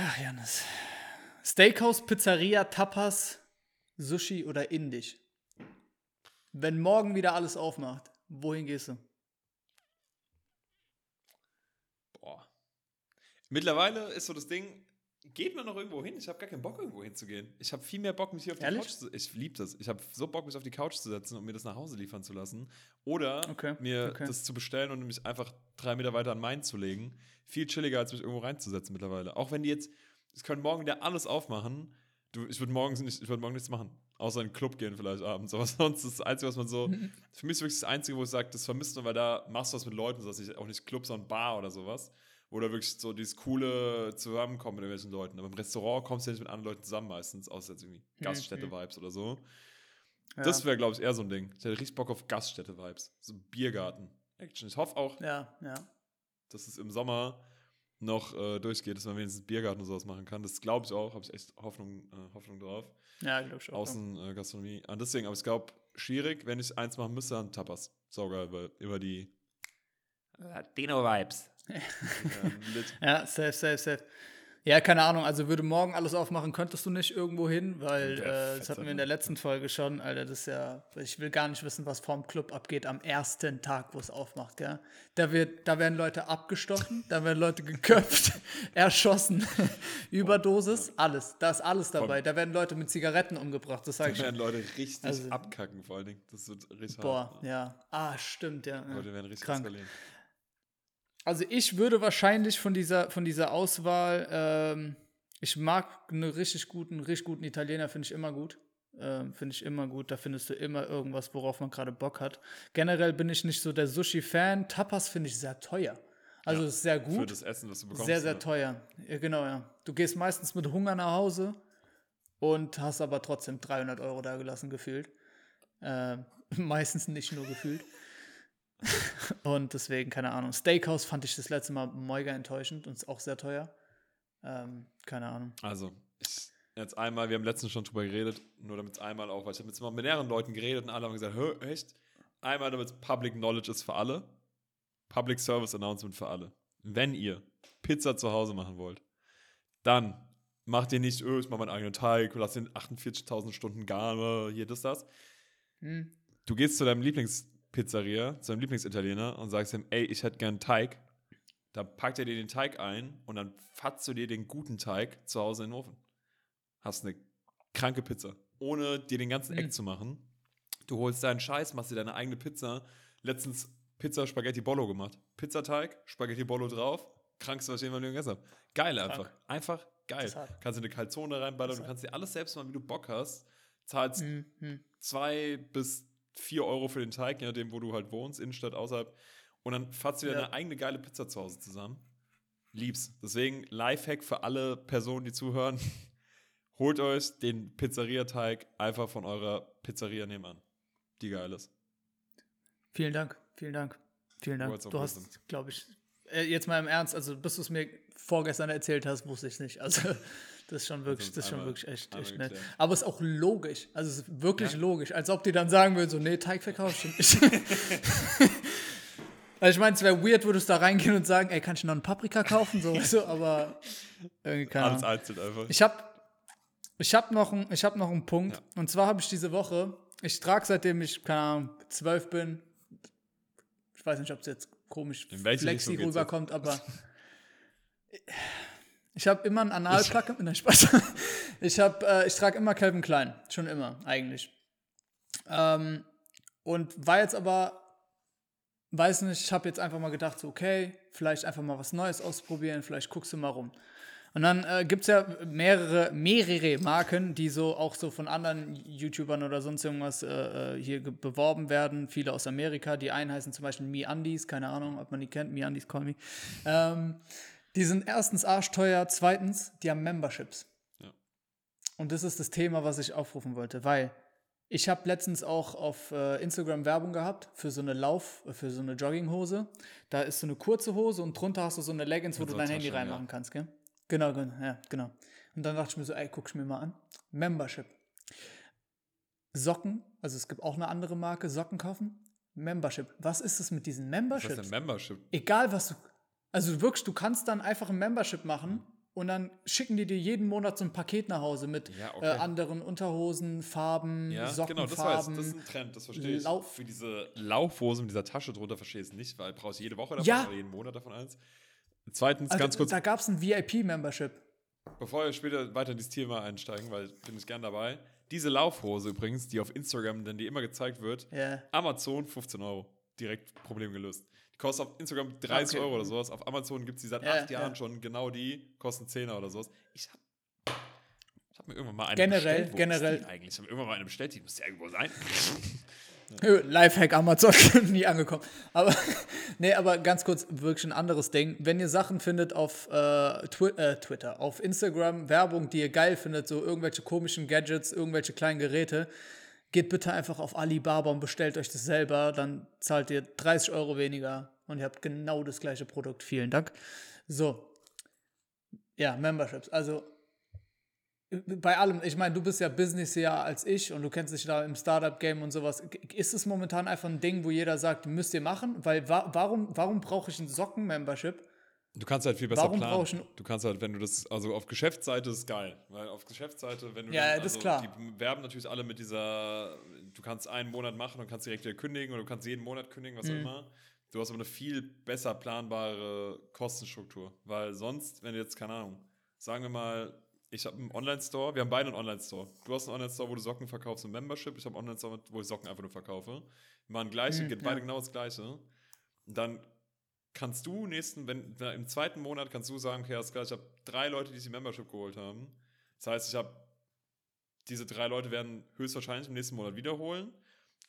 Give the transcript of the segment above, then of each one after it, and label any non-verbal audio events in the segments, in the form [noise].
Ach, Janis. Steakhouse, Pizzeria, Tapas, Sushi oder Indisch? Wenn morgen wieder alles aufmacht, wohin gehst du? Boah. Mittlerweile ist so das Ding, geht man noch irgendwo hin? Ich habe gar keinen Bock, irgendwo hinzugehen. Ich habe viel mehr Bock, mich hier auf die Ehrlich? Couch zu Ich liebe das. Ich habe so Bock, mich auf die Couch zu setzen und mir das nach Hause liefern zu lassen. Oder Okay, mir okay. das zu bestellen und mich einfach drei Meter weiter an meinen zu legen. Viel chilliger, als mich irgendwo reinzusetzen mittlerweile. Auch wenn die jetzt, es können morgen wieder alles aufmachen. Du, ich würde morgens nicht, ich würde morgen nichts machen. Außer in den Club gehen vielleicht abends. Aber [laughs] sonst ist das Einzige, was man so. [laughs] Für mich ist wirklich das Einzige, wo ich sage, das vermisst man, weil da machst du was mit Leuten, dass ich auch nicht Club, sondern Bar oder sowas. Wo da wirklich so dieses coole Zusammenkommen mit irgendwelchen Leuten. Aber im Restaurant kommst du ja nicht mit anderen Leuten zusammen meistens, außer jetzt irgendwie Gaststätte-Vibes oder so. Ja. Das wäre, glaube ich, eher so ein Ding. Ich hätte richtig Bock auf Gaststätte-Vibes. So Biergarten. Action. Ich hoffe auch, Ja, ja. dass es im Sommer noch äh, durchgeht, dass man wenigstens Biergarten und sowas machen kann. Das glaube ich auch, habe ich echt Hoffnung, äh, Hoffnung drauf. Ja, glaube ich auch. Außen äh, Gastronomie. Und deswegen, aber ich glaube, schwierig, wenn ich eins machen müsste, dann Tapas. Saugeil, weil über die Latino-Vibes. [laughs] Ja, safe, safe, safe. Ja, keine Ahnung. Also würde morgen alles aufmachen, könntest du nicht irgendwo hin, weil äh, das hatten wir in der letzten Folge schon. Alter, das ist ja, ich will gar nicht wissen, was vorm Club abgeht am ersten Tag, wo es aufmacht, gell? Da wird, da werden Leute abgestochen, da werden Leute geköpft, [laughs] erschossen, [laughs] Überdosis, alles. Da ist alles dabei. Da werden Leute mit Zigaretten umgebracht, das sage Da ich werden schon. Leute richtig Also- abkacken, vor allen Dingen. Das wird richtig Boah, hart. ja. Ah, stimmt, ja. Leute werden richtig Krank. eskalieren. Also ich würde wahrscheinlich von dieser, von dieser Auswahl, ähm, ich mag einen richtig guten, richtig guten Italiener, finde ich immer gut. Ähm, finde ich immer gut. Da findest du immer irgendwas, worauf man gerade Bock hat. Generell bin ich nicht so der Sushi-Fan. Tapas finde ich sehr teuer. Also Ja, ist sehr Für gut. das Essen, was du bekommst. Sehr, sehr ja. teuer. Ja, genau, ja. Du gehst meistens mit Hunger nach Hause und hast aber trotzdem 300 Euro da gelassen, gefühlt. Ähm, [laughs] meistens nicht nur gefühlt. [laughs] und deswegen, keine Ahnung. Steakhouse fand ich das letzte Mal mega enttäuschend und ist auch sehr teuer. Ähm, keine Ahnung. Also, ich, jetzt einmal, wir haben letztens schon drüber geredet, nur damit es einmal auch, weil ich habe jetzt mal mit mehreren Leuten geredet und alle haben gesagt, echt? Einmal, damit es Public Knowledge ist für alle. Public Service Announcement für alle. Wenn ihr Pizza zu Hause machen wollt, dann macht ihr nicht, öh, ich mache meinen eigenen Teig, lass den 48.000 Stunden garen, hier, das, das. Hm. Du gehst zu deinem Lieblingspizzeria, zu deinem Lieblingsitaliener und sagst ihm, ey, ich hätte gern Teig. Dann packt er dir den Teig ein und dann fatzt du dir den guten Teig zu Hause in den Ofen. Hast eine kranke Pizza. Ohne dir den ganzen Mhm. Eck zu machen. Du holst deinen Scheiß, machst dir deine eigene Pizza. Letztens Pizza Spaghetti Bollo gemacht. Pizzateig, Spaghetti Bollo drauf. Krankste, was ich jemals gegessen habe. Geil einfach. Krank. Einfach geil. Kannst du eine Calzone reinballern, du kannst dir alles selbst machen, wie du Bock hast. Zahlst Hm, hm. zwei bis vier Euro für den Teig, je nachdem, wo du halt wohnst, Innenstadt, außerhalb. Und dann fasst du dir Ja. eine eigene geile Pizza zu Hause zusammen. Lieb's. Deswegen Lifehack für alle Personen, die zuhören. [laughs] Holt euch den Pizzeria-Teig einfach von eurer Pizzeria nebenan. Die geil ist. Vielen Dank, vielen Dank, vielen Dank. Du hast, glaube ich, äh, jetzt mal im Ernst, also bis du es mir vorgestern erzählt hast, wusste ich es nicht. Also das ist schon wirklich, uns das ist schon wirklich echt, echt nett. Aber es ist auch logisch, also es ist wirklich Ja. logisch, als ob die dann sagen würden, so, nee, Teig verkaufst du nicht. [laughs] Also ich meine, es wäre weird, würdest du da reingehen und sagen, ey, kann ich noch einen Paprika kaufen? So, so aber irgendwie keine Alles einzeln einfach. Ich habe ich hab noch, ein- ich hab noch einen Punkt. Ja. Und zwar habe ich diese Woche, ich trage seitdem ich, keine Ahnung, zwölf bin, ich weiß nicht, ob es jetzt komisch flexi rüberkommt, aber [laughs] ich habe immer einen Analplug in der Spaß. Ich äh, ich trage immer Calvin Klein, schon immer eigentlich. Ähm, und war jetzt aber, weiß nicht, ich habe jetzt einfach mal gedacht, so, okay, vielleicht einfach mal was Neues ausprobieren, vielleicht guckst du mal rum. Und dann äh, gibt es ja mehrere, mehrere Marken, die so auch so von anderen YouTubern oder sonst irgendwas äh, äh, hier beworben werden. Viele aus Amerika. Die einen heißen zum Beispiel MeUndies, keine Ahnung, ob man die kennt. MeUndies, call me. Ähm, die sind erstens arschteuer, zweitens, die haben Memberships. Ja. Und das ist das Thema, was ich aufrufen wollte, weil ich habe letztens auch auf äh, Instagram Werbung gehabt für so eine Lauf, für so eine Jogginghose. Da ist so eine kurze Hose und drunter hast du so eine Leggings, wo Mit du dein Handy Taschen, ja. reinmachen kannst, gell? Genau, genau, ja, genau. Und dann dachte ich mir so, ey, guck ich mir mal an. Membership. Socken, also es gibt auch eine andere Marke, Socken kaufen. Membership. Was ist es mit diesen Was ist Memberships? ein Membership? Egal was du. Also wirklich, du kannst dann einfach ein Membership machen und dann schicken die dir jeden Monat so ein Paket nach Hause mit Ja, äh, okay. anderen Unterhosen, Farben, Ja, Sockenfarben. genau, das, weiß, das ist ein Trend, das verstehe ich. Lauf- Für diese Laufhose mit dieser Tasche drunter verstehe ich es nicht, weil brauchst du jede Woche davon Ja. oder jeden Monat davon eins. Zweitens, also, ganz kurz, Da gab es ein VIP-Membership. bevor wir später weiter in dieses Thema einsteigen, weil bin ich gern dabei. Diese Laufhose übrigens, die auf Instagram, denn die immer gezeigt wird, Ja. Amazon 15 Euro. Direkt Problem gelöst. Kostet auf Instagram 30 Okay. Euro oder sowas. Auf Amazon gibt es die seit Ja, acht Jahren ja. schon. Genau die kosten 10er oder sowas. Ich hab, ich hab mir irgendwann mal eine Generell- bestellt. Wo generell- eigentlich? Ich habe mir irgendwann mal eine bestellt. Die muss ja irgendwo sein. [laughs] Ö, Lifehack Amazon [laughs] nie angekommen. Aber [laughs] nee, aber ganz kurz wirklich ein anderes Ding. Wenn ihr Sachen findet auf äh, Twi äh, Twitter, auf Instagram, Werbung, die ihr geil findet, so irgendwelche komischen Gadgets, irgendwelche kleinen Geräte, geht bitte einfach auf Alibaba und bestellt euch das selber. Dann zahlt ihr 30 Euro weniger und ihr habt genau das gleiche Produkt. Vielen Dank. So. Ja, Memberships. Also bei allem, ich meine, du bist ja businessier als ich und du kennst dich da im Startup-Game und sowas. Ist es momentan einfach ein Ding, wo jeder sagt, müsst ihr machen? Weil wa warum, warum brauche ich ein Socken-Membership? Du kannst halt viel besser Warum planen. Du kannst halt, wenn du das, also auf Geschäftsseite ist geil. Weil auf Geschäftsseite, wenn du Ja, dann, das ist also klar. Die werben natürlich alle mit dieser, du kannst einen Monat machen und kannst direkt wieder kündigen oder du kannst jeden Monat kündigen, was Mhm. auch immer. Du hast aber eine viel besser planbare Kostenstruktur. Weil sonst, wenn du jetzt, keine Ahnung, sagen wir mal, ich habe einen Online-Store, wir haben beide einen Online-Store. Du hast einen Online-Store, wo du Socken verkaufst und Membership. Ich habe einen Online-Store, wo ich Socken einfach nur verkaufe. Wir machen gleiche, Mhm, geht ja. beide genau das gleiche. Und dann kannst du nächsten, wenn wenn im zweiten Monat kannst du sagen, okay, alles klar, ich habe drei Leute, die sich die Membership geholt haben. Das heißt, ich habe diese drei Leute werden höchstwahrscheinlich im nächsten Monat wiederholen.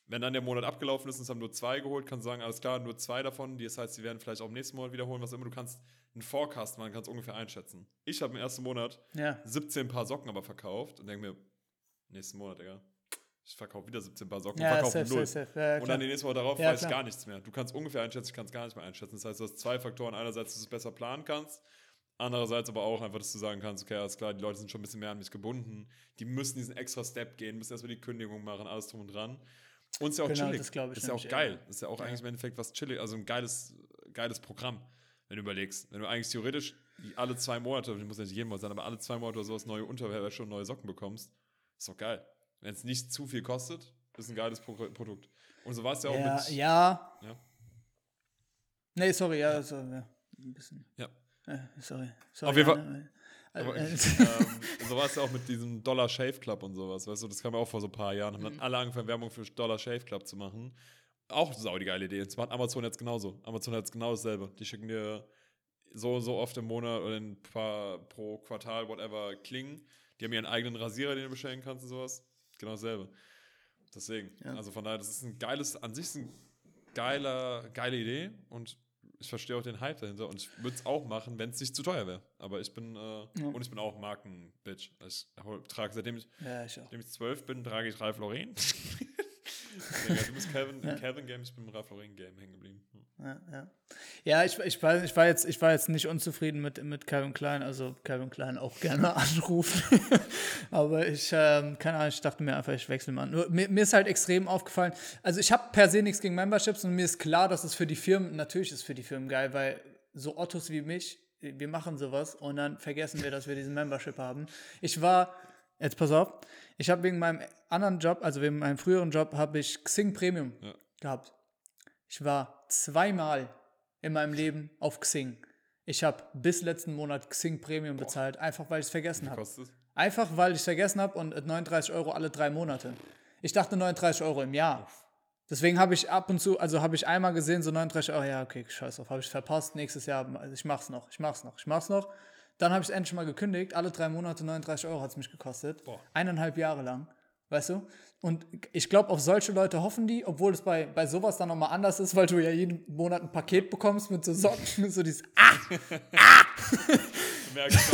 Wenn dann der Monat abgelaufen ist und es haben nur zwei geholt, kannst du sagen, alles klar, nur zwei davon. Das heißt, sie werden vielleicht auch im nächsten Monat wiederholen, was immer. Du kannst einen Forecast machen, kannst ungefähr einschätzen. Ich habe im ersten Monat Ja. 17 Paar Socken aber verkauft und denke mir, nächsten Monat, Digga, ich verkaufe wieder 17 Paar Socken und Ja, verkaufe safe, null. safe, safe. Ja, Und dann den nächsten Mal darauf Ja, weiß ich klar. gar nichts mehr. Du kannst ungefähr einschätzen, ich kann es gar nicht mehr einschätzen. Das heißt, du hast zwei Faktoren. Einerseits, dass du es besser planen kannst. Andererseits aber auch einfach, dass du sagen kannst, okay, alles klar, die Leute sind schon ein bisschen mehr an mich gebunden. Die müssen diesen extra Step gehen, müssen erstmal die Kündigung machen, alles drum und dran. Und ist ja auch Genau, chillig. das ich ist ja auch geil. ja. Ist ja auch Ja. eigentlich im Endeffekt was chillig, also ein geiles, geiles Programm, wenn du überlegst. Wenn du eigentlich theoretisch die alle zwei Monate, ich muss ja nicht jeden Monat sein, aber alle zwei Monate oder sowas neue Unterwäsche und neue Socken bekommst, ist doch geil. Wenn es nicht zu viel kostet, ist ein geiles Pro Produkt. Und so war es ja auch ja, mit. ja. Ja. Nee, sorry, ja, also, ja. Ein bisschen. Ja. Äh, sorry. sorry. Auf jeden Fall-. Aber, Äh, ähm, [laughs] so war es ja auch mit diesem Dollar Shave Club und sowas, weißt du, das kam ja auch vor so ein paar Jahren, haben Mhm. dann alle angefangen, Werbung für Dollar Shave Club zu machen. Auch sau die geile Idee. Das macht Amazon jetzt genauso. Amazon hat jetzt genau dasselbe. Die schicken dir so und so oft im Monat oder ein paar pro Quartal, whatever, Klingen. Die haben ihren eigenen Rasierer, den du bestellen kannst und sowas. Genau dasselbe. Deswegen. Ja. Also von daher, das ist ein geiles, an sich ist ein geiler, geile Idee und ich verstehe auch den Hype dahinter und ich würde es auch machen, wenn es nicht zu teuer wäre. Aber ich bin, äh, und ich bin auch Marken-Bitch. Ich hol- trage, seitdem ich, ja, ich seitdem ich zwölf bin, trage ich Ralph Lauren. [laughs] Digga, du bist [laughs] Calvin, Ja. Calvin Game, ich bin im Ralph Lauren Game hängen geblieben. Hm. Ja, ja. ja ich, ich, war, ich, war jetzt, ich war jetzt nicht unzufrieden mit, mit Calvin Klein, also Calvin Klein auch gerne [laughs] anrufen. [laughs] Aber ich, ähm, keine Ahnung, ich dachte mir einfach, ich wechsle mal. Nur, mir, mir ist halt extrem aufgefallen, also ich habe per se nichts gegen Memberships und mir ist klar, dass es für die Firmen, natürlich ist es für die Firmen geil, weil so Ottos wie mich, wir machen sowas und dann vergessen wir, dass wir diesen Membership haben. Ich war, jetzt pass auf, ich habe wegen meinem anderen Job, also wegen meinem früheren Job, habe ich Xing Premium Ja. gehabt. Ich war zweimal in meinem Leben auf Xing. Ich habe bis letzten Monat Xing Premium bezahlt, einfach weil ich es vergessen habe. Einfach weil ich es vergessen habe und 39 Euro alle drei Monate. Ich dachte 39 Euro im Jahr. Deswegen habe ich ab und zu, also habe ich einmal gesehen, so 39 Euro, ja, okay, scheiß drauf, habe ich verpasst, nächstes Jahr, also ich mach's noch, ich mach's noch, ich mach's noch. Dann habe ich es endlich mal gekündigt, alle drei Monate 39 Euro hat es mich gekostet. Boah. Eineinhalb Jahre lang, weißt du? Und ich glaube, auf solche Leute hoffen die, obwohl es bei, bei sowas dann nochmal anders ist, weil du ja jeden Monat ein Paket bekommst mit so Socken, [laughs] so dieses, ah, [laughs] Du merkst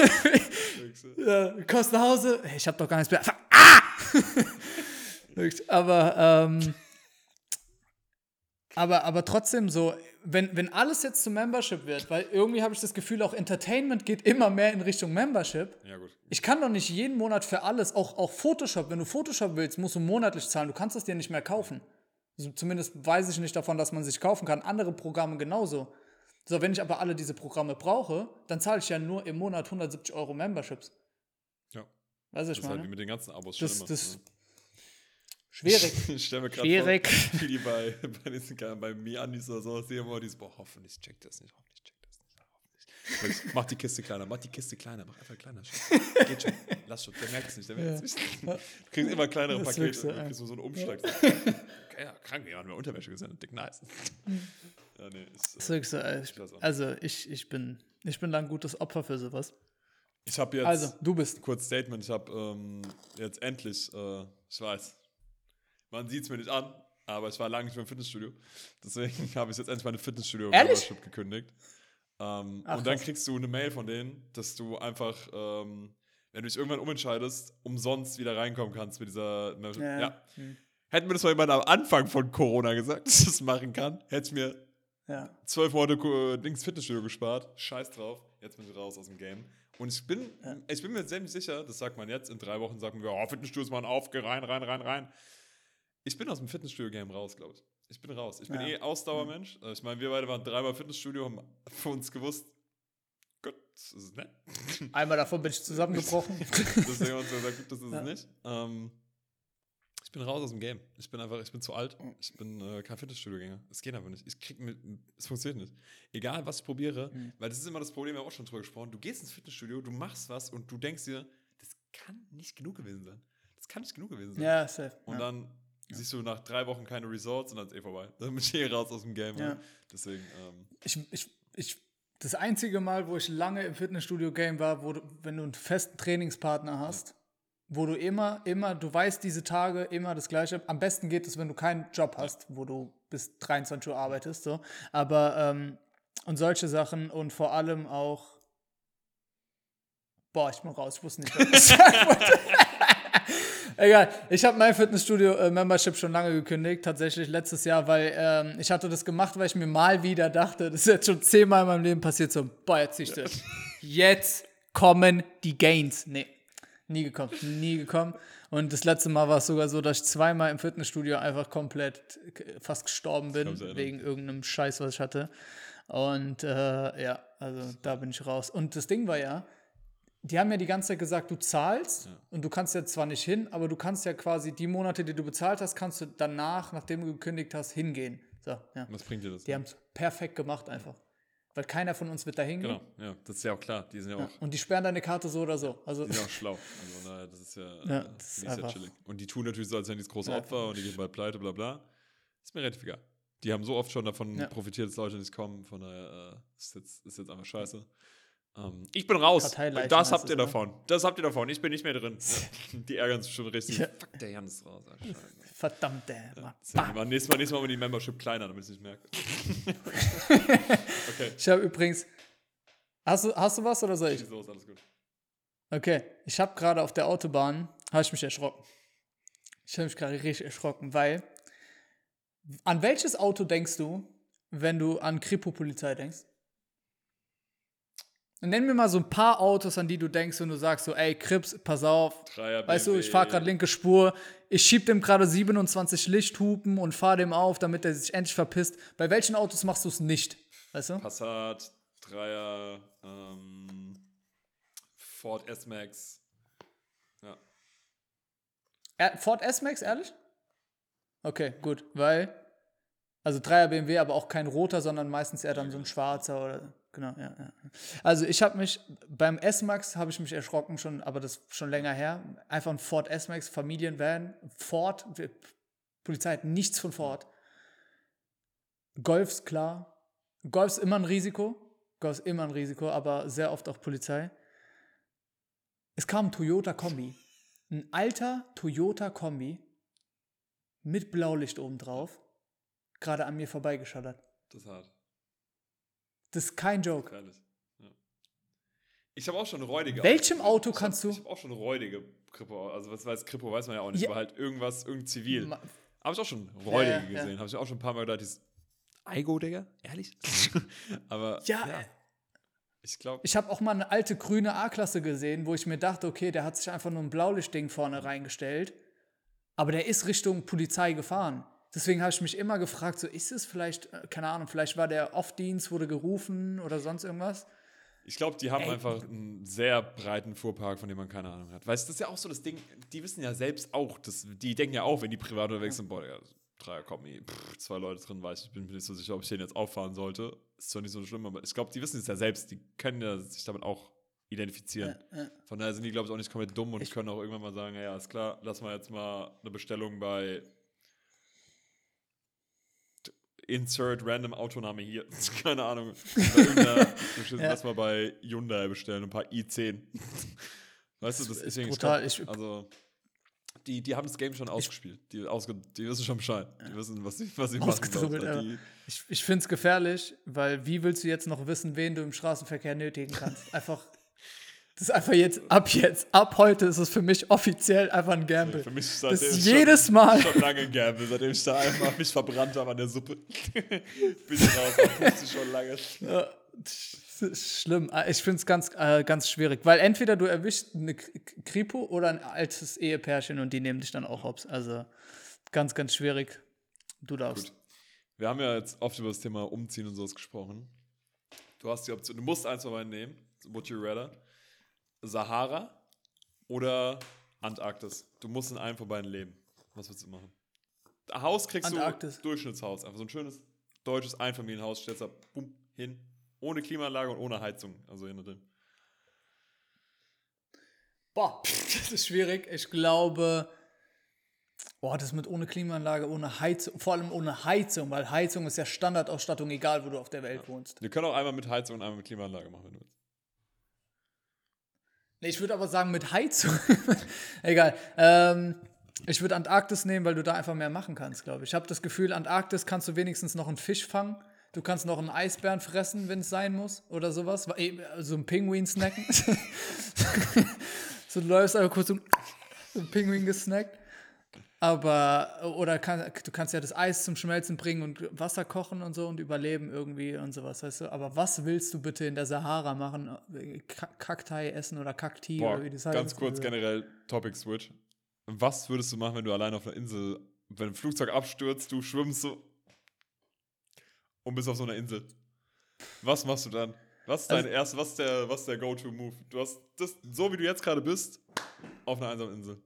du? äh, kommst nach Hause, hey, ich habe doch gar nichts mehr. Ah! [laughs] Aber, ähm, aber, aber trotzdem so, wenn, wenn alles jetzt zum Membership wird, weil irgendwie habe ich das Gefühl, auch Entertainment geht immer mehr in Richtung Membership. Ja, gut. Ich kann doch nicht jeden Monat für alles, auch, auch Photoshop, wenn du Photoshop willst, musst du monatlich zahlen. Du kannst es dir nicht mehr kaufen. Also zumindest weiß ich nicht davon, dass man sich kaufen kann. Andere Programme genauso. So, wenn ich aber alle diese Programme brauche, dann zahle ich ja nur im Monat 170 Euro Memberships. Ja. Weißt du, Das ich ist halt wie mit den ganzen Abos Das- schon immer. das- ja. Schwierig. [laughs] Ich stelle mir gerade Schwierig. vor, wie die bei, [laughs] bei, diesen, bei Mianis oder so, sehe immer dieses, boah, hoffentlich checkt das nicht, hoffentlich checkt das nicht, hoffentlich. Ich- Mach die Kiste kleiner, mach die Kiste kleiner, mach einfach kleiner. Geht schon, lass schon, der merkt es nicht, der merkt es nicht. Du kriegst immer kleinere Das ist Pakete, wirklich so, du kriegst so einen Umschlag. [laughs] Okay, ja, krank, ja, mehr Unterwäsche gesehen, dick nice. Ja, nee, ist, Das ist äh, wirklich so, äh, also ich, ich bin, ich bin da ein gutes Opfer für sowas. ich habe jetzt, Also, du bist. kurz Statement, ich habe ähm, jetzt endlich, äh, ich weiß, man sieht es mir nicht an, aber ich war lange nicht mehr im Fitnessstudio. Deswegen [laughs] habe ich jetzt endlich meine Fitnessstudio-Membership gekündigt. Ähm, Ach, und dann kriegst du eine Mail von denen, dass du einfach, ähm, wenn du dich irgendwann umentscheidest, umsonst wieder reinkommen kannst mit dieser Membership. Ja. Ja. Hm. Hätten mir das mal jemand am Anfang von Corona gesagt, [laughs] dass ich das machen kann, hätte ich mir Ja. zwölf Monate äh, Dings Fitnessstudio gespart. Scheiß drauf. Jetzt bin ich raus aus dem Game. Und ich bin, ich bin mir ziemlich sicher, das sagt man jetzt, in drei Wochen sagen wir, oh, Fitnessstudios machen auf, geh rein, rein, rein, rein. Ich bin aus dem Fitnessstudio-Game raus, glaube ich. Ich bin raus. Ich bin Ja. eh Ausdauermensch. Äh, Ich meine, wir beide waren dreimal Fitnessstudio, haben für uns gewusst, Gott, das ist nett. [laughs] Einmal davon bin ich zusammengebrochen. [laughs] Deswegen haben wir uns gesagt, gut, das ist es nicht. Ähm, ich bin raus aus dem Game. Ich bin einfach, ich bin zu alt. Ich bin äh, kein Fitnessstudio-Gänger. Es geht einfach nicht. Ich krieg mit, es funktioniert nicht. Egal, was ich probiere, Mhm. weil das ist immer das Problem, wir haben auch schon drüber gesprochen. Du gehst ins Fitnessstudio, du machst was und du denkst dir, das kann nicht genug gewesen sein. Das kann nicht genug gewesen sein. ja, safe. Und ja. dann siehst du nach drei Wochen keine Resorts und dann ist eh vorbei. Dann bin ich eh raus aus dem Game. Ja. Deswegen, ähm, ich, ich, ich, das einzige Mal, wo ich lange im Fitnessstudio-Game war, wo du, wenn du einen festen Trainingspartner hast, wo du immer, immer, du weißt diese Tage immer das Gleiche. Am besten geht es, wenn du keinen Job hast, wo du bis 23 Uhr arbeitest. So. Aber, ähm, und solche Sachen und vor allem auch, boah, ich bin raus, ich wusste nicht, was ich [laughs] sagen wollte. Egal, ich habe mein Fitnessstudio-Membership schon lange gekündigt, tatsächlich letztes Jahr, weil ähm, ich hatte das gemacht, weil ich mir mal wieder dachte, das ist jetzt schon zehnmal in meinem Leben passiert, so, boah, jetzt siehst du, jetzt kommen die Gains. Nee, nie gekommen, nie gekommen. Und das letzte Mal war es sogar so, dass ich zweimal im Fitnessstudio einfach komplett äh, fast gestorben bin, wegen irgendeinem Scheiß, was ich hatte. Und äh, ja, also da bin ich raus. Und das Ding war ja, die haben ja die ganze Zeit gesagt, du zahlst und du kannst ja zwar nicht hin, aber du kannst ja quasi die Monate, die du bezahlt hast, kannst du danach, nachdem du gekündigt hast, hingehen. So, ja. was bringt dir das? Die haben es perfekt gemacht einfach. Weil keiner von uns wird da hingehen. Genau, ja, das ist ja auch klar. Die sind ja auch Und die sperren deine Karte so oder so. Also, Die sind auch schlau. Also, naja, das ist ja, Ja, äh, das ist einfach- chillig. Und die tun natürlich so, als wären die das große Ja. Opfer und die gehen bald pleite, bla bla. Ist mir relativ egal. Die haben so oft schon davon Ja. profitiert, dass Leute nicht kommen. Von daher äh, ist, jetzt, ist jetzt einfach scheiße. Ähm, ich bin raus. Das habt ihr davon. Das habt ihr davon. Ich bin nicht mehr drin. [laughs] Die ärgern sich schon richtig. Ja. Fuck, der Jan ist raus. Verdammt, der Mann. Nächstes, Mal, nächstes Mal machen wir die Membership kleiner, damit ich es nicht merke. [laughs] okay. Ich habe übrigens. Hast du, hast du was oder soll ich? Schieß los, alles gut. Okay, ich habe gerade auf der Autobahn, habe ich mich erschrocken. Ich habe mich gerade richtig erschrocken, weil an welches Auto denkst du, wenn du an Kripo-Polizei denkst? Nenn mir mal so ein paar Autos, an die du denkst, wenn du sagst so, ey, Krips, pass auf, Dreier weißt du, ich fahre gerade linke Spur, ich schieb dem gerade 27 Lichthupen und fahre dem auf, damit er sich endlich verpisst. Bei welchen Autos machst du es nicht? Weißt du? Passat, Dreier, ähm, Ford S-Max. Ja. Er, Ford S-Max, ehrlich? Okay, gut, weil, also 3er BMW, aber auch kein roter, sondern meistens eher dann so ein schwarzer oder, genau, ja, ja. Also ich habe mich, beim S-Max habe ich mich erschrocken schon, aber das schon länger her, einfach ein Ford S-Max, Familienvan, Ford, Polizei hat nichts von Ford. Golfs, klar. Golfs immer ein Risiko, Golfs immer ein Risiko, aber sehr oft auch Polizei. Es kam ein Toyota Kombi. Ein alter Toyota Kombi mit Blaulicht obendrauf, gerade an mir vorbeigeschallert. Das ist hart. Das ist kein Joke. Ja. Ich habe auch schon räudige. Welchem Auto gesehen. kannst du- Ich habe auch schon räudige Kripo. Also, was weiß Kripo, weiß man ja auch nicht. Ja. Aber halt irgendwas, irgendein Zivil. Habe ich auch schon räudige Ja, gesehen. Habe ich auch schon ein paar Mal gedacht, dieses Eigo, Digga? Ehrlich? [laughs] aber. Ja, Ich glaube. Ich habe auch mal eine alte grüne A-Klasse gesehen, wo ich mir dachte, okay, der hat sich einfach nur ein Blaulichtding vorne reingestellt, aber der ist Richtung Polizei gefahren. Deswegen habe ich mich immer gefragt, so ist es vielleicht, äh, keine Ahnung, vielleicht war der Off-Dienst, wurde gerufen oder sonst irgendwas. Ich glaube, die haben Ey. einfach einen sehr breiten Fuhrpark, von dem man keine Ahnung hat. Weißt du, das ist ja auch so das Ding, die wissen ja selbst auch, dass, die denken ja auch, wenn die privat unterwegs sind, boah, ja, Dreier Kombi, pff, zwei Leute drin, weiß ich, bin mir nicht so sicher, ob ich den jetzt auffahren sollte. Ist zwar nicht so schlimm, aber ich glaube, die wissen es ja selbst, die können ja sich damit auch identifizieren. Ja, ja. Von daher sind die, glaube ich, auch nicht komplett dumm und Ich- können auch irgendwann mal sagen, ja, ist klar, lass mal jetzt mal eine Bestellung bei Insert Random Autoname hier. [laughs] Keine Ahnung. [laughs] Irgendeiner- Ja. Lass mal bei Hyundai bestellen, ein paar i10. Weißt du, das ist deswegen, brutal. Ich also, die, die haben das Game schon ausgespielt. Die, ausge, die wissen schon Bescheid. Die wissen, was sie, was sie machen. Ja. ich. Die, Ich, ich finde es gefährlich, weil wie willst du jetzt noch wissen, wen du im Straßenverkehr nötigen kannst? [laughs] Einfach, das ist einfach jetzt, ab jetzt, ab heute ist es für mich offiziell einfach ein Gamble. für mich ist Das schon- jedes Mal. Schon lange ein Gamble, seitdem ich da einfach mich verbrannt habe an der Suppe. [laughs] Bin ich raus, schon lange. Ja, schlimm. Ah, Ich finde es ganz, äh, ganz schwierig, weil entweder du erwischst eine Kripo oder ein altes Ehepärchen und die nehmen dich dann auch hops. Also ganz, ganz schwierig. Du darfst. Gut. Wir haben ja jetzt oft über das Thema Umziehen und sowas gesprochen. Du hast die Option, du musst eins von beiden nehmen. Would you rather? Sahara oder Antarktis? Du musst in einem von beiden leben. Was willst du machen? Ein Haus kriegst Antarktis. du Durchschnittshaus. Einfach so ein schönes deutsches Einfamilienhaus. Stellst da, bumm, hin. Ohne Klimaanlage und ohne Heizung. Also innen drin. Boah, das ist schwierig. Ich glaube, boah, das mit ohne Klimaanlage, ohne Heizung, vor allem ohne Heizung, weil Heizung ist ja Standardausstattung, egal wo du auf der Welt wohnst. Wir können auch einmal mit Heizung und einmal mit Klimaanlage machen, wenn du willst. Nee, ich würde aber sagen mit Heizung. [laughs] Egal. Ähm, ich würde Antarktis nehmen, weil du da einfach mehr machen kannst, glaube ich. Ich habe das Gefühl, Antarktis kannst du wenigstens noch einen Fisch fangen. Du kannst noch einen Eisbären fressen, wenn es sein muss oder sowas. Wa- eh, So einen Pinguin snacken. [laughs] so du läufst einfach kurz so einen Pinguin gesnackt. Aber, oder kann, du kannst ja das Eis zum Schmelzen bringen und Wasser kochen und so und überleben irgendwie und sowas, weißt du. Aber was willst du bitte in der Sahara machen? Ka- Kaktei essen oder Kakti Boah, oder wie das ganz heißt? kurz Also- generell Topic Switch. Was würdest du machen, wenn du allein auf einer Insel, wenn ein Flugzeug abstürzt, du schwimmst so und bist auf so einer Insel? Was machst du dann? Was ist dein Also- erst, was ist der, was ist der Go-To-Move? Du hast das, so wie du jetzt gerade bist, auf einer einsamen Insel.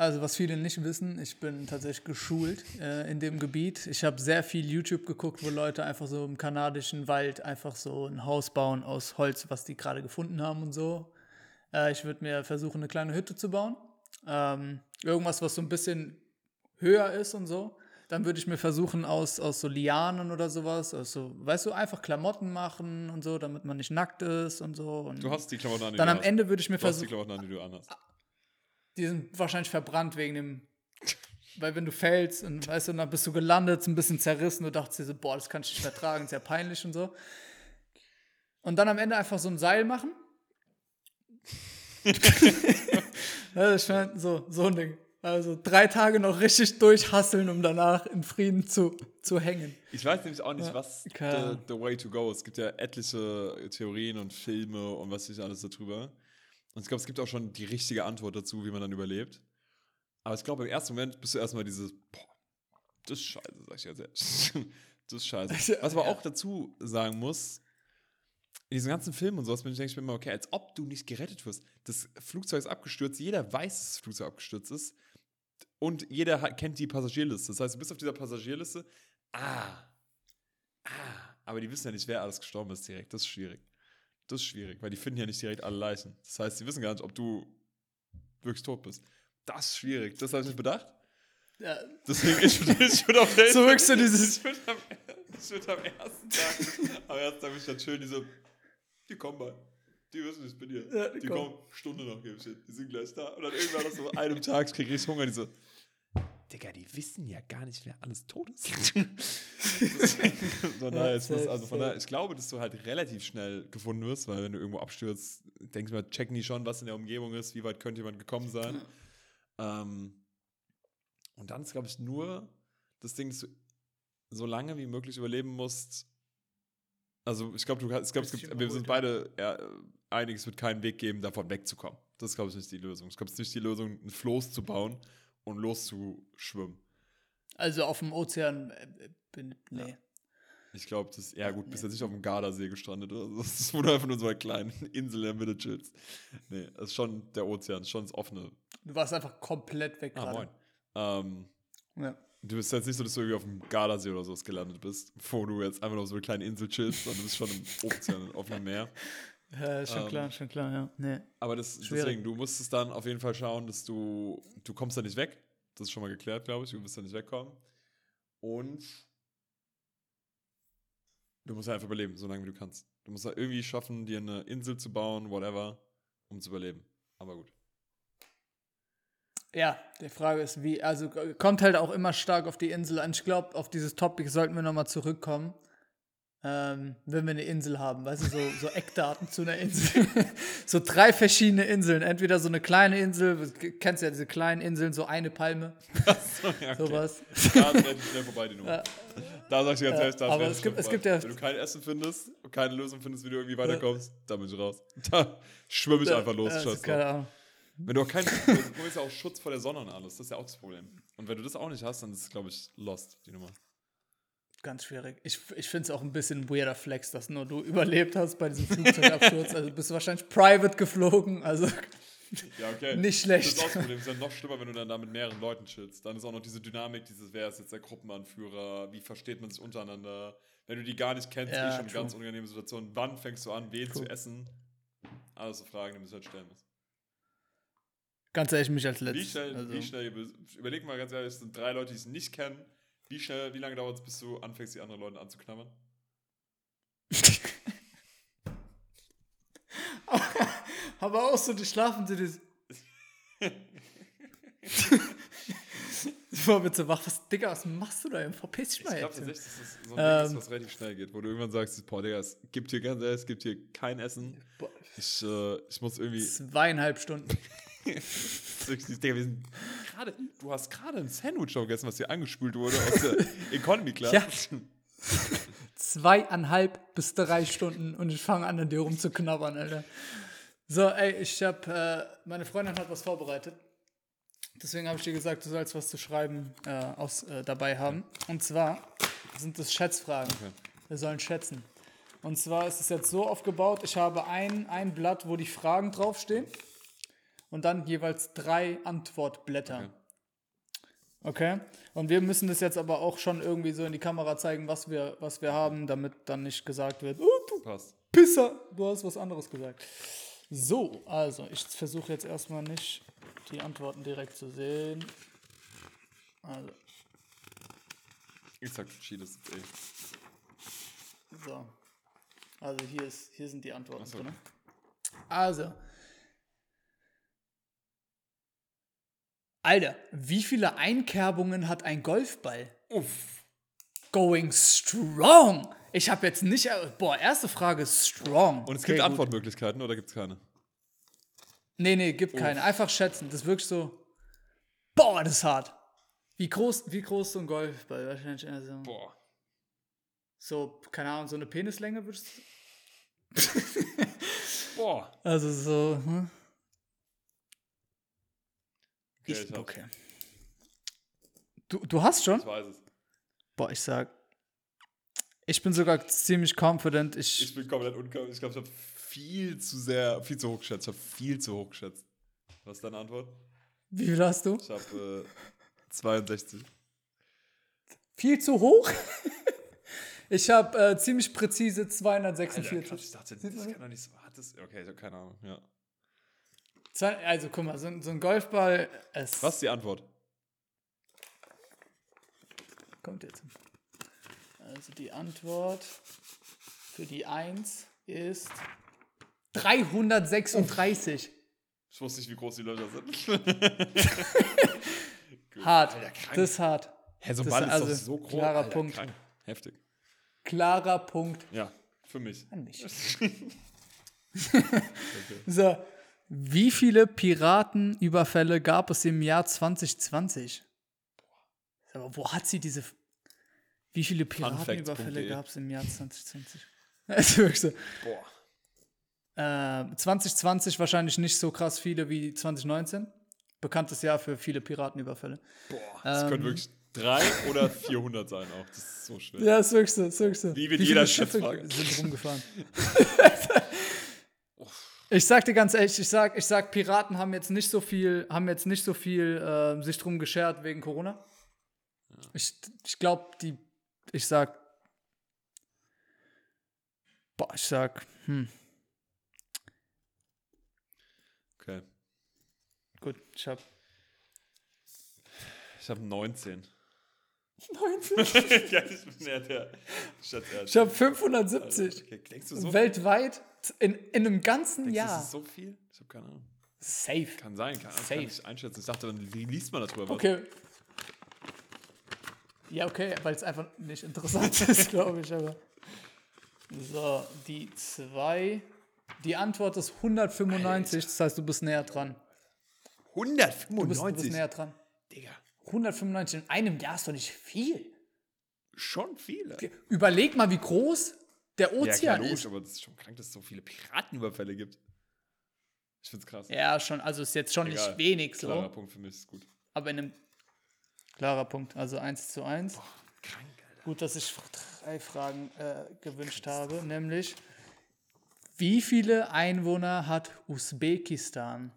Also, was viele nicht wissen, ich bin tatsächlich geschult äh, in dem Gebiet. Ich habe sehr viel YouTube geguckt, wo Leute einfach so im kanadischen Wald einfach so ein Haus bauen aus Holz, was die gerade gefunden haben und so. Äh, ich würde mir versuchen, eine kleine Hütte zu bauen. Ähm, irgendwas, was so ein bisschen höher ist und so. Dann würde ich mir versuchen, aus, aus so Lianen oder sowas, aus so, weißt du, einfach Klamotten machen und so, damit man nicht nackt ist und so. Und Du hast die Klamotten an, die dann du am hast. Ende würde ich mir Du hast die versuchen, Klamotten an, die du anhast. Die sind wahrscheinlich verbrannt wegen dem. Weil wenn du fällst und weißt du, dann bist du gelandet, so ein bisschen zerrissen, du dachtest dir so, boah, das kann ich nicht mehr tragen, ist ja peinlich und so. Und dann am Ende einfach so ein Seil machen. [laughs] ja, ich mein, so, so ein Ding. Also drei Tage noch richtig durchhasseln, um danach in Frieden zu, zu hängen. Ich weiß nämlich auch nicht, was the, the way to go ist. Es gibt ja etliche Theorien und Filme und was nicht alles darüber. Und ich glaube, es gibt auch schon die richtige Antwort dazu, wie man dann überlebt. Aber ich glaube, im ersten Moment bist du erstmal dieses, boah, das ist scheiße, sag ich ja selbst. [laughs] das ist scheiße. [laughs] Was aber auch dazu sagen muss, in diesen ganzen Filmen und sowas bin ich, denke ich mir immer, okay, als ob du nicht gerettet wirst. Das Flugzeug ist abgestürzt, jeder weiß, dass das Flugzeug abgestürzt ist. Und jeder hat, kennt die Passagierliste. Das heißt, du bist auf dieser Passagierliste. Ah. Ah. Aber die wissen ja nicht, wer alles gestorben ist direkt. Das ist schwierig. Das ist schwierig, weil die finden ja nicht direkt alle Leichen. Das heißt, sie wissen gar nicht, ob du wirklich tot bist. Das ist schwierig. Das habe ich nicht bedacht. Ja, Deswegen, ich würde ich würd auf der wirklich so dieses- Ich würde am, ich am ersten Tag, am ersten Tag würde ich dann schön diese, die kommen bald. Die wissen, ich bin hier. Ja, die die kommen. kommen, Stunde noch, gebe ich hin. Die sind gleich da. Und dann irgendwann nach so einem Tag, ich kriege richtig Hunger, die so, Digga, die wissen ja gar nicht, wer alles tot ist. Von daher, es muss, also von daher, ich glaube, dass du halt relativ schnell gefunden wirst, weil wenn du irgendwo abstürzt, denkst du mal, checken die schon, was in der Umgebung ist, wie weit könnte jemand gekommen sein. Ähm, und dann ist, glaube ich, nur das Ding, dass du so lange wie möglich überleben musst. Also, ich glaube, du kannst- ich glaube, es gibt, wir sind beide ja, einig, es wird keinen Weg geben, davon wegzukommen. Das ist, glaube ich, nicht die Lösung. Ich glaube, es ist nicht die Lösung, ein Floß zu bauen und loszuschwimmen. Also auf dem Ozean äh, bin nee. Ich glaube, das ja gut, bist jetzt nicht auf dem Gardasee gestrandet oder so. [laughs] Das ist, einfach nur so eine kleine Insel in der Mitte chillst. Nee, das ist schon der Ozean, ist schon das offene. Du warst einfach komplett weg Ah, gerade. moin. Ähm, Ja. du bist jetzt nicht so, dass du irgendwie auf dem Gardasee oder sowas gelandet bist, wo du jetzt einfach nur auf so eine kleine Insel chillst, sondern du bist schon im Ozean, [laughs] im offenen Meer. Ja, ist schon Ähm, klar, schon klar, ja. Nee. Aber das, Schwierig. deswegen, du musstest dann auf jeden Fall schauen, dass du, du kommst da nicht weg. Das ist schon mal geklärt, glaube ich. Du wirst da nicht wegkommen. Und du musst einfach überleben, so lange wie du kannst. Du musst da irgendwie schaffen, dir eine Insel zu bauen, whatever, um zu überleben. Aber gut. Ja, die Frage ist, wie, also kommt halt auch immer stark auf die Insel an. Ich glaube, auf dieses Topic sollten wir nochmal zurückkommen, ähm, wenn wir eine Insel haben. Weißt du, so, so [laughs] Eckdaten zu einer Insel. so drei verschiedene Inseln. Entweder so eine kleine Insel, du kennst ja diese kleinen Inseln, so eine Palme, Achso, ja, okay. sowas. Da ist schnell vorbei, die Nummer. Da sag ich dir ganz Ja, ehrlich, da aber es gibt- es gibt ja- Wenn du kein Essen findest und keine Lösung findest, wie du irgendwie weiterkommst, da bin ich raus. [laughs] Da schwimme ich einfach los. Ja, also scheiß drauf. keine Ahnung. Wenn du auch keinen, du hast ja auch Schutz vor der Sonne und alles, das ist ja auch das Problem. Und wenn du das auch nicht hast, dann ist es, glaube ich, lost, die Nummer. Ganz schwierig. Ich, ich finde es auch ein bisschen weirder Flex, dass nur du überlebt hast bei diesem Flugzeugabsturz. also bist du wahrscheinlich private geflogen. Also Ja, okay. [laughs] Nicht schlecht. Das ist auch das Problem. Es ist ja noch schlimmer, wenn du dann da mit mehreren Leuten chillst. Dann ist auch noch diese Dynamik, dieses, wer ist jetzt der Gruppenanführer, wie versteht man sich untereinander. Wenn du die gar nicht kennst, Ja, eh schon eine true. ganz unangenehme Situation. Wann fängst du an, wen True. zu essen? Alles so Fragen, die man sich halt stellen muss. ganz ehrlich, mich als Wie letztes. schnell, also, wie schnell, überleg mal ganz ehrlich, es sind drei Leute, die es nicht kennen. Wie schnell, wie lange dauert es, bis du anfängst, die anderen Leute anzuknabbern? [laughs] Aber auch so, die schlafen sie das. [laughs] Boah, bitte wach, was, Digga, was machst du da? Verpiss dich Ich glaube tatsächlich, dass es so ein Ähm. Ding ist, was relativ schnell geht, wo du irgendwann sagst, boah, Digga, es gibt hier ganz ehrlich, es gibt hier kein Essen. Ich, äh, ich muss irgendwie. Zweieinhalb Stunden. Gerade, du hast gerade ein Sandwich gegessen, was hier angespült wurde aus der [laughs] Economy Class. Ja. [laughs] Zweieinhalb bis drei Stunden und ich fange an, an dir rumzuknabbern, Alter. So, ey, ich hab, äh, meine Freundin hat was vorbereitet. Deswegen habe ich dir gesagt, du sollst was zu schreiben äh, aus, äh, dabei haben. Und zwar sind das Schätzfragen. Okay. Wir sollen schätzen. Und zwar ist es jetzt so aufgebaut, ich habe ein, ein Blatt, wo die Fragen draufstehen. Und dann jeweils drei Antwortblätter. Okay. Okay. Und wir müssen das jetzt aber auch schon irgendwie so in die Kamera zeigen, was wir, was wir haben, damit dann nicht gesagt wird, oh, du Passt. Pisser, du hast was anderes gesagt. So, also ich versuche jetzt erstmal nicht die Antworten direkt zu sehen. Also, Ich sag Chiles ey. so. Also hier, ist, hier sind die Antworten so. drin. Also. Alter, wie viele Einkerbungen hat ein Golfball? Uff. Going strong. Ich habe jetzt nicht. Boah, erste Frage strong. Und es Okay, gibt gut. Antwortmöglichkeiten oder gibt es keine? Nee, nee, gibt keine. Einfach schätzen. Das ist wirklich so. Boah, das ist hart. Wie groß, wie groß so ein Golfball? Wahrscheinlich eher so. Boah. So, keine Ahnung, so eine Penislänge würdest du. Boah. Also so. Hm? Okay, Ich, ich, okay. Du, du hast schon? ich weiß es. Boah, ich sag. Ich bin sogar ziemlich confident. Ich, Ich bin komplett unkomplett. Ich glaube, ich habe viel zu sehr, viel zu hoch geschätzt. Ich habe viel zu hoch geschätzt. Was ist deine Antwort? wie viel hast du? Ich habe äh, 62. Viel zu hoch? [laughs] ich habe äh, ziemlich präzise Alter, 246. krass, ich dachte, das kann doch nicht so. Hat das, okay, ich habe keine Ahnung. Ja. Also guck mal, so, ein- so ein Golfball. Es Was ist die Antwort? kommt jetzt? Also die Antwort für die 1 ist 336. Ich wusste nicht, wie groß die Löcher sind. [laughs] Hart. Alter, das ist hart. Hä, so ein Ball ist also doch so groß. klarer Alter, Punkt. Krank. Heftig. Klarer Punkt Ja, für mich. an mich. [laughs] [laughs] So, wie viele Piratenüberfälle gab es im Jahr 2020? Aber wo hat sie diese. Wie viele Piratenüberfälle gab es im Jahr 2020? [laughs] Das ist wirklich so. Boah. Äh, 2020 wahrscheinlich nicht so krass viele wie 2019. Bekanntes Jahr für viele Piratenüberfälle. Boah. Das Ähm, können wirklich drei oder 400 sein auch. Das ist so schwer. Ja, das ist wirklich so, das ist wirklich so. Wie Wie jeder Schiffe Schätzfrage. sind rumgefahren? [laughs] ich sag dir ganz ehrlich, ich sag, ich sag, Piraten haben jetzt nicht so viel, haben jetzt nicht so viel äh, sich drum geschert wegen Corona. Ich, ich glaube, die, ich sag, boah, ich sag, hm, Okay. gut, ich hab Ich habe 19. 19. [laughs] ja, ich bin eher der Schatzerd. Ich hab 570. Okay, denkst du so Weltweit in, in einem ganzen viel? Jahr. Ist das so viel? Ich habe keine Ahnung. Safe. Kann sein, kann, Safe. kann ich einschätzen. Ich dachte, dann liest man darüber was? Okay. Ja, okay, weil es einfach nicht interessant [laughs] ist, glaube ich, aber. So, die zwei. Die Antwort ist 195, das heißt, du bist näher dran. Du bist, du bist 195. näher dran. Digga, 195 in einem Jahr ist doch nicht viel. schon viele. Überleg mal, wie groß der Ja, Ozean logisch, ist. aber das ist schon krank, dass es so viele Piratenüberfälle gibt. Ich find's krass. Ja, schon, also ist jetzt schon Egal. nicht wenig so, Klarer Punkt für mich, ist gut. aber in einem klarer Punkt, also 1 zu 1. Krank, Alter. Gut, dass ich drei Fragen äh, gewünscht habe, nämlich wie viele Einwohner hat Usbekistan?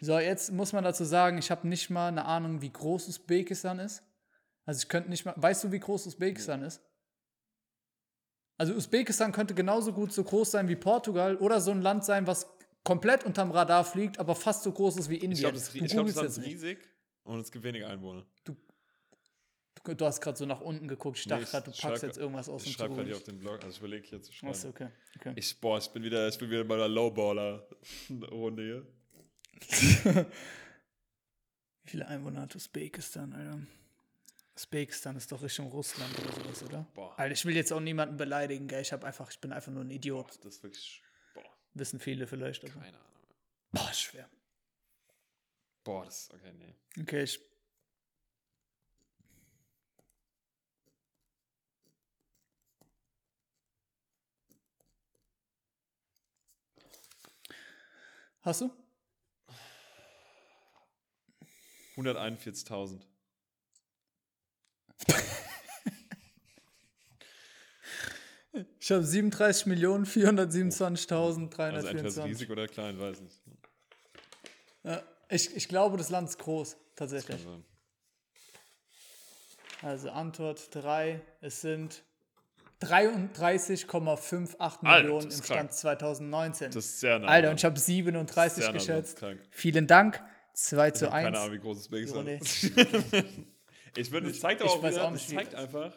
So, jetzt muss man dazu sagen, ich habe nicht mal eine Ahnung, wie groß Usbekistan ist. Also ich könnte nicht mal, weißt du, wie groß Usbekistan ist? Also Usbekistan könnte genauso gut so groß sein wie Portugal oder so ein Land sein, was komplett unterm Radar fliegt, aber fast so groß ist wie Indien. ich glaube, das, Du ich glaub, das googelst Land jetzt ist riesig und es gibt weniger Einwohner. Du, du hast gerade so nach unten geguckt. Ich dachte ich gerade, du packst jetzt irgendwas aus Ich dem schreibe gerade hier auf den Blog, also ich überlege hier zu schreiben. Achso, okay. okay. Ich, boah, ich bin wieder, ich bin wieder bei der Lowballer-Runde hier. Wie viele Einwohner hat Usbekistan, Alter? Usbekistan ist doch Richtung Russland oder sowas, oder? Boah. Alter, ich will jetzt auch niemanden beleidigen, gell? Ich, hab einfach, ich bin einfach nur ein Idiot. Das ist wirklich, boah, Wissen viele vielleicht. Aber. keine Ahnung. Boah, schwer. Boah, das, okay, nee. Okay, ich. Hast du? 141.000. Ich habe 37.427.324. Also entweder riesig oder klein, weiß nicht. Ja, ich, ich glaube, das Land ist groß, tatsächlich. Also Antwort 3, es sind 33,58 Alter, Millionen im krank. Stand 2019. Das ist sehr nah. Alter, und ich habe 37 Sehr nah dran, geschätzt. Vielen Dank. 2 Ich zu hab 1. keine Ahnung, wie groß Usbekistan Irone. ist. [laughs] ich würde, es zeigt Ich aber auch wieder, auch es zeigt einfach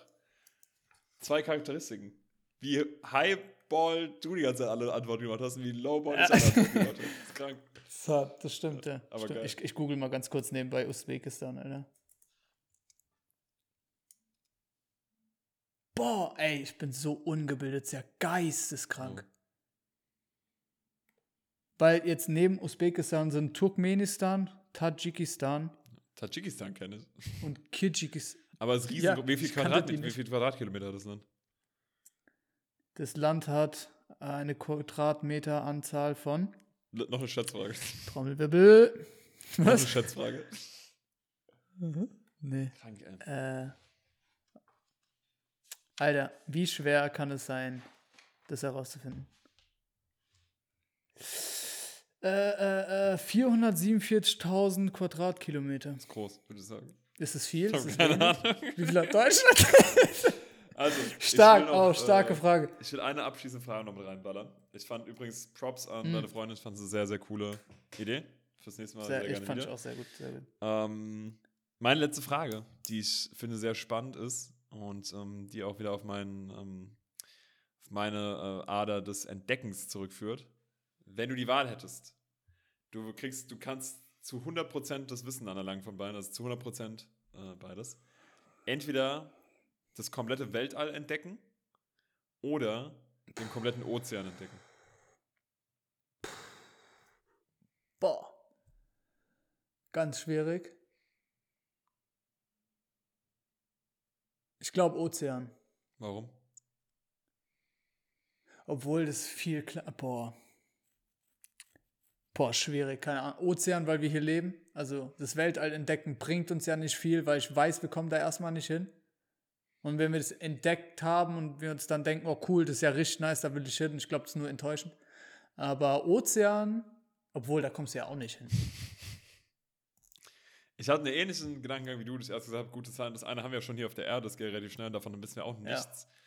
zwei Charakteristiken. Wie Highball du die ganze Zeit alle Antworten gemacht hast und wie Lowball ich [laughs] alle Antworten gemacht habe. Das ist krank. So, das stimmt, ja. Aber stimmt. geil. Ich, ich google mal ganz kurz nebenbei Usbekistan, Alter. Boah, ey, ich bin so ungebildet, sehr geisteskrank. Weil jetzt neben Usbekistan sind Turkmenistan, Tadschikistan Tadschikistan kenne ich. und Kirgisistan. Aber es ist riesig. Ja, wie, viel Quadrat, wie viel Quadratkilometer hat das Land? Das Land hat eine Quadratmeteranzahl von L- Noch eine Schätzfrage. Trommelwirbel. Noch eine Was? Schätzfrage. Nee. Krank. Äh, Alter, wie schwer kann es sein, das herauszufinden? Äh, äh, äh, 447.000 Quadratkilometer. ist groß, würde ich sagen. Ist es viel? Ich Ist habe es keine wenig? Ahnung. Wie viel hat Deutschland? [laughs] Also, Stark, noch, oh, starke äh, Frage. Ich will eine abschließende Frage noch mit reinballern. Ich fand übrigens Props an Hm. deine Freundin. Ich fand es eine sehr, sehr coole Idee. Fürs nächste Mal sehr, Sehr, ich gerne fand ich wieder. auch sehr gut. Sehr gut. Ähm, meine letzte Frage, die ich finde sehr spannend ist und ähm, die auch wieder auf, meinen, ähm, auf meine äh, Ader des Entdeckens zurückführt. Wenn du die Wahl hättest, du kriegst, du kannst zu 100% das Wissen anerlangen von beiden, also zu 100% äh, beides. Entweder das komplette Weltall entdecken oder den kompletten Ozean entdecken. Boah. Ganz schwierig. Ich glaube Ozean. Warum? Obwohl das viel klar. Boah. Boah, schwierig, keine Ahnung. Ozean, weil wir hier leben. Also das Weltall entdecken bringt uns ja nicht viel, weil ich weiß, wir kommen da erstmal nicht hin. Und wenn wir das entdeckt haben und wir uns dann denken, oh cool, das ist ja richtig nice, da will ich hin, ich glaube, das ist nur enttäuschend. Aber Ozean, obwohl, da kommst du ja auch nicht hin. [laughs] Ich hatte einen ähnlichen Gedankengang wie du, das erst gesagt hast, gute Zahlen. Das eine haben wir ja schon hier auf der Erde, das geht relativ schnell, davon wissen wir auch nichts. Ja.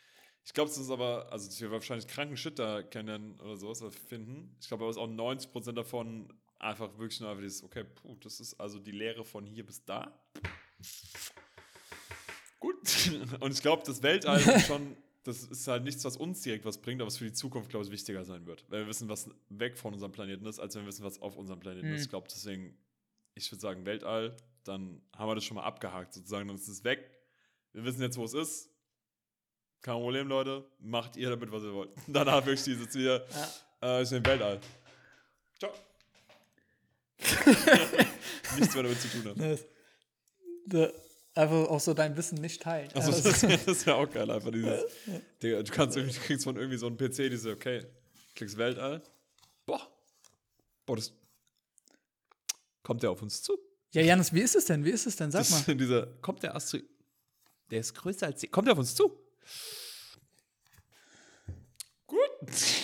Ich glaube, es ist aber, also dass wir wahrscheinlich kranken Shit da kennen oder sowas finden. Ich glaube aber, es ist auch 90% davon einfach wirklich nur einfach dieses, okay, puh, das ist also die Lehre von hier bis da. Gut. [laughs] Und ich glaube, das Weltall ist schon, das ist halt nichts, was uns direkt was bringt, aber was für die Zukunft, glaube ich, wichtiger sein wird. Weil wir wissen, was weg von unserem Planeten ist, als wenn wir wissen, was auf unserem Planeten mhm. ist. Ich glaube, deswegen ich würde sagen Weltall, dann haben wir das schon mal abgehakt sozusagen, dann ist es weg. Wir wissen jetzt, wo es ist. Kein Problem, Leute. Macht ihr damit, was ihr wollt. [laughs] Danach wirklich dieses wieder. Ja. Äh, ich bin Weltall. Ciao. [laughs] Nichts mehr damit zu tun haben. Das, einfach auch so dein Wissen nicht teilen. Also, das, das [laughs] wäre auch geil, einfach dieses. Digga, du kannst irgendwie, du kriegst von irgendwie so einem PC diese, okay, klickst Weltall. Boah. Boah, das, Kommt der auf uns zu? Ja, Janis, wie ist es denn? Wie ist es denn? Sag das, mal. Dieser, kommt der Asteroid. Der ist größer als die. Kommt der auf uns zu? Gut.